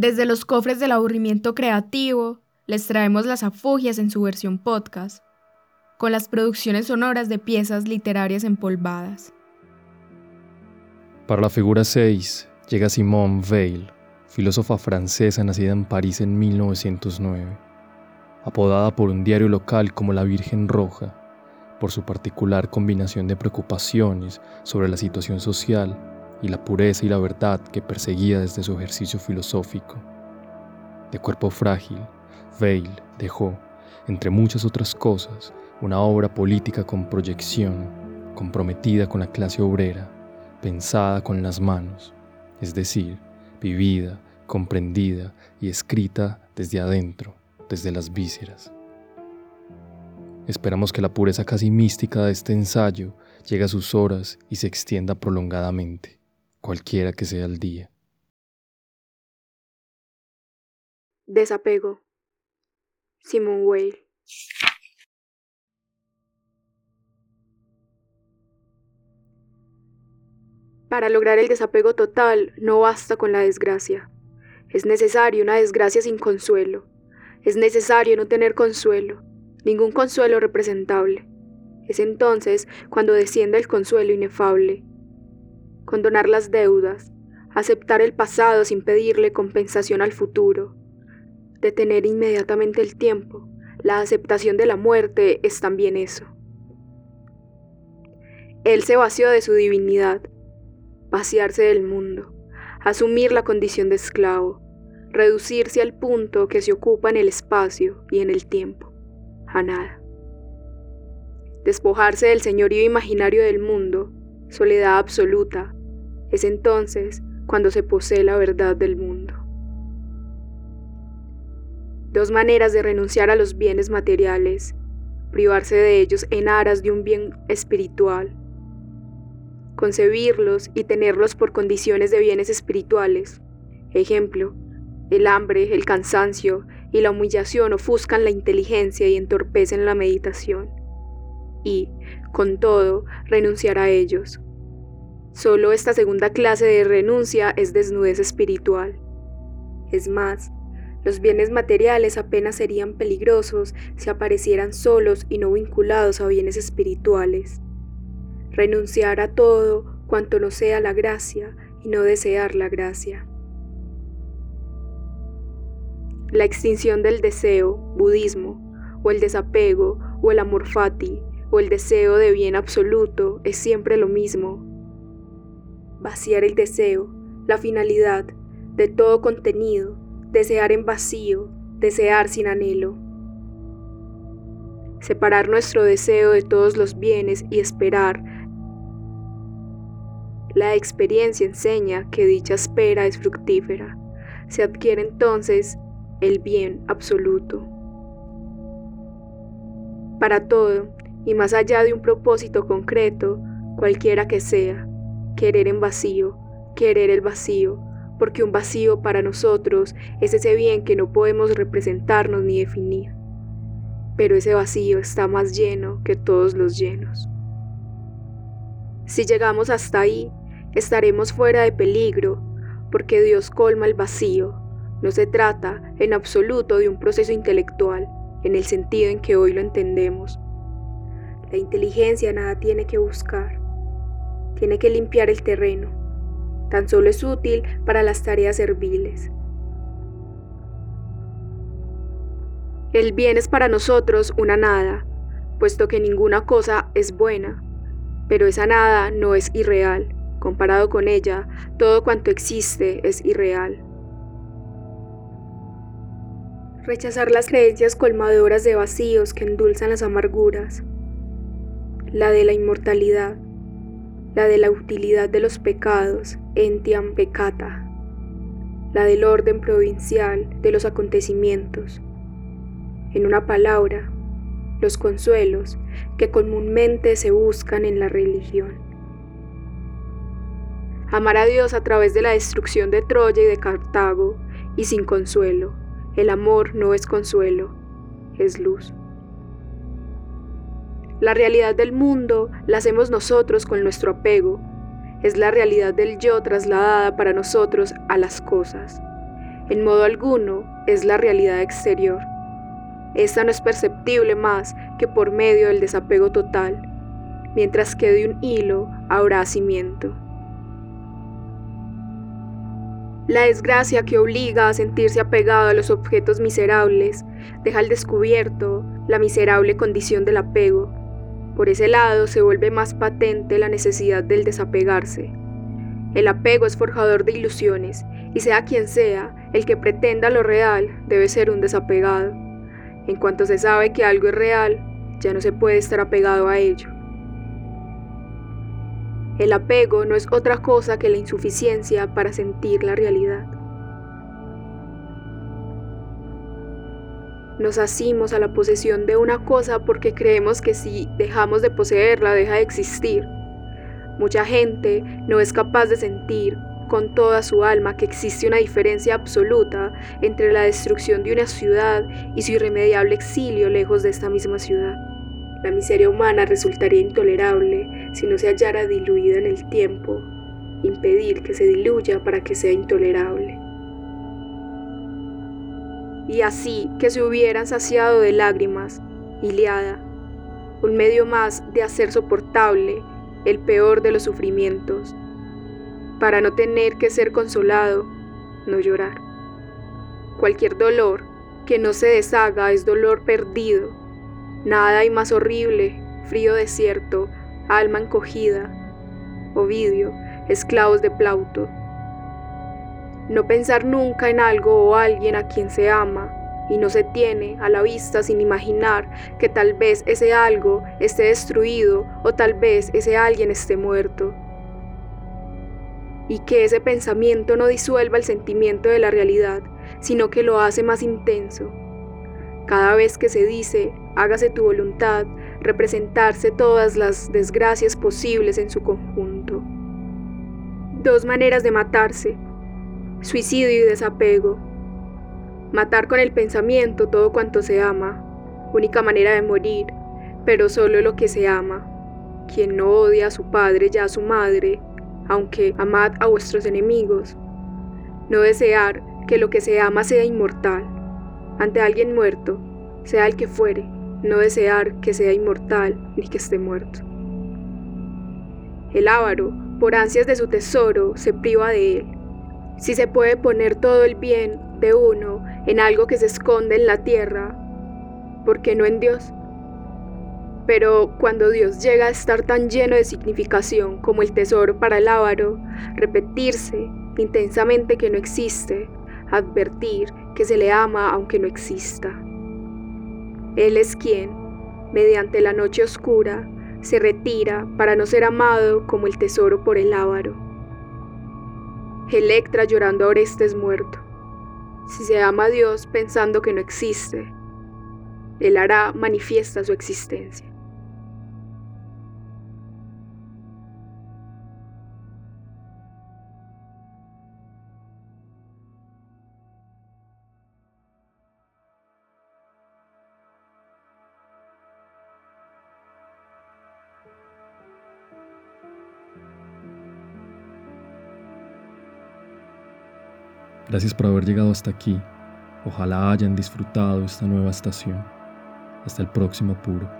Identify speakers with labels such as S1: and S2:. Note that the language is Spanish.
S1: Desde los cofres del aburrimiento creativo, les traemos las afugias en su versión podcast, con las producciones sonoras de piezas literarias empolvadas.
S2: Para la figura 6 llega Simone Weil, filósofa francesa nacida en París en 1909, apodada por un diario local como la Virgen Roja, por su particular combinación de preocupaciones sobre la situación social y la pureza y la verdad que perseguía desde su ejercicio filosófico. De cuerpo frágil, Veil dejó, entre muchas otras cosas, una obra política con proyección, comprometida con la clase obrera, pensada con las manos, es decir, vivida, comprendida y escrita desde adentro, desde las vísceras. Esperamos que la pureza casi mística de este ensayo llegue a sus horas y se extienda prolongadamente cualquiera que sea el día.
S3: Desapego. Simon Weil. Para lograr el desapego total no basta con la desgracia. Es necesario una desgracia sin consuelo. Es necesario no tener consuelo, ningún consuelo representable. Es entonces cuando desciende el consuelo inefable, condonar las deudas, aceptar el pasado sin pedirle compensación al futuro, detener inmediatamente el tiempo. La aceptación de la muerte es también eso. Él se vació de su divinidad, vaciarse del mundo, asumir la condición de esclavo, reducirse al punto que se ocupa en el espacio y en el tiempo, a nada. Despojarse del señorío imaginario del mundo, soledad absoluta, es entonces cuando se posee la verdad del mundo. Dos maneras de renunciar a los bienes materiales, privarse de ellos en aras de un bien espiritual, concebirlos y tenerlos por condiciones de bienes espirituales. Ejemplo, el hambre, el cansancio y la humillación ofuscan la inteligencia y entorpecen la meditación. Y, con todo, renunciar a ellos, Solo esta segunda clase de renuncia es desnudez espiritual. Es más, los bienes materiales apenas serían peligrosos si aparecieran solos y no vinculados a bienes espirituales. Renunciar a todo cuanto no sea la gracia y no desear la gracia. La extinción del deseo, budismo, o el desapego, o el amor fati, o el deseo de bien absoluto es siempre lo mismo vaciar el deseo, la finalidad, de todo contenido, desear en vacío, desear sin anhelo. Separar nuestro deseo de todos los bienes y esperar. La experiencia enseña que dicha espera es fructífera. Se adquiere entonces el bien absoluto. Para todo, y más allá de un propósito concreto, cualquiera que sea, querer en vacío, querer el vacío, porque un vacío para nosotros es ese bien que no podemos representarnos ni definir. Pero ese vacío está más lleno que todos los llenos. Si llegamos hasta ahí, estaremos fuera de peligro, porque Dios colma el vacío. No se trata en absoluto de un proceso intelectual, en el sentido en que hoy lo entendemos. La inteligencia nada tiene que buscar tiene que limpiar el terreno. Tan solo es útil para las tareas serviles. El bien es para nosotros una nada, puesto que ninguna cosa es buena, pero esa nada no es irreal. Comparado con ella, todo cuanto existe es irreal. Rechazar las creencias colmadoras de vacíos que endulzan las amarguras. La de la inmortalidad la de la utilidad de los pecados, entiam peccata, la del orden provincial de los acontecimientos. En una palabra, los consuelos que comúnmente se buscan en la religión. Amar a Dios a través de la destrucción de Troya y de Cartago y sin consuelo. El amor no es consuelo, es luz. La realidad del mundo la hacemos nosotros con nuestro apego. Es la realidad del yo trasladada para nosotros a las cosas. en modo alguno es la realidad exterior. Esta no es perceptible más que por medio del desapego total, mientras que de un hilo habrá cimiento. La desgracia que obliga a sentirse apegado a los objetos miserables deja al descubierto la miserable condición del apego. Por ese lado se vuelve más patente la necesidad del desapegarse. El apego es forjador de ilusiones y sea quien sea, el que pretenda lo real debe ser un desapegado. En cuanto se sabe que algo es real, ya no se puede estar apegado a ello. El apego no es otra cosa que la insuficiencia para sentir la realidad. Nos asimos a la posesión de una cosa porque creemos que si dejamos de poseerla deja de existir. Mucha gente no es capaz de sentir con toda su alma que existe una diferencia absoluta entre la destrucción de una ciudad y su irremediable exilio lejos de esta misma ciudad. La miseria humana resultaría intolerable si no se hallara diluida en el tiempo, impedir que se diluya para que sea intolerable. Y así que se hubieran saciado de lágrimas, Iliada, un medio más de hacer soportable el peor de los sufrimientos, para no tener que ser consolado, no llorar. Cualquier dolor que no se deshaga es dolor perdido Nada hay más horrible, frío desierto, alma encogida. Ovidio, esclavos de Plauto. No pensar nunca en algo o alguien a quien se ama y no se tiene a la vista sin imaginar que tal vez ese algo esté destruido o tal vez ese alguien esté muerto. Y que ese pensamiento no disuelva el sentimiento de la realidad, sino que lo hace más intenso. Cada vez que se dice hágase tu voluntad, representarse todas las desgracias posibles en su conjunto. Dos maneras de matarse, suicidio y desapego. Matar con el pensamiento todo cuanto se ama, única manera de morir, pero solo lo que se ama. Quien no odia a su padre ya a su madre, aunque amad a vuestros enemigos. No desear que lo que se ama sea inmortal. Ante alguien muerto, sea el que fuere, no desear que sea inmortal ni que esté muerto. El avaro, por ansias de su tesoro, se priva de él. Si se puede poner todo el bien de uno en algo que se esconde en la tierra, ¿por qué no en Dios? Pero cuando Dios llega a estar tan lleno de significación como el tesoro para el avaro, repetirse intensamente que no existe, advertir que se le ama aunque no exista. Él es quien, mediante la noche oscura, se retira para no ser amado como el tesoro por el ávaro. Electra llorando a Orestes muerto. Si se ama a Dios pensando que no existe, Él hará manifiesta su existencia.
S2: Gracias por haber llegado hasta aquí. Ojalá hayan disfrutado esta nueva estación. Hasta el próximo puro.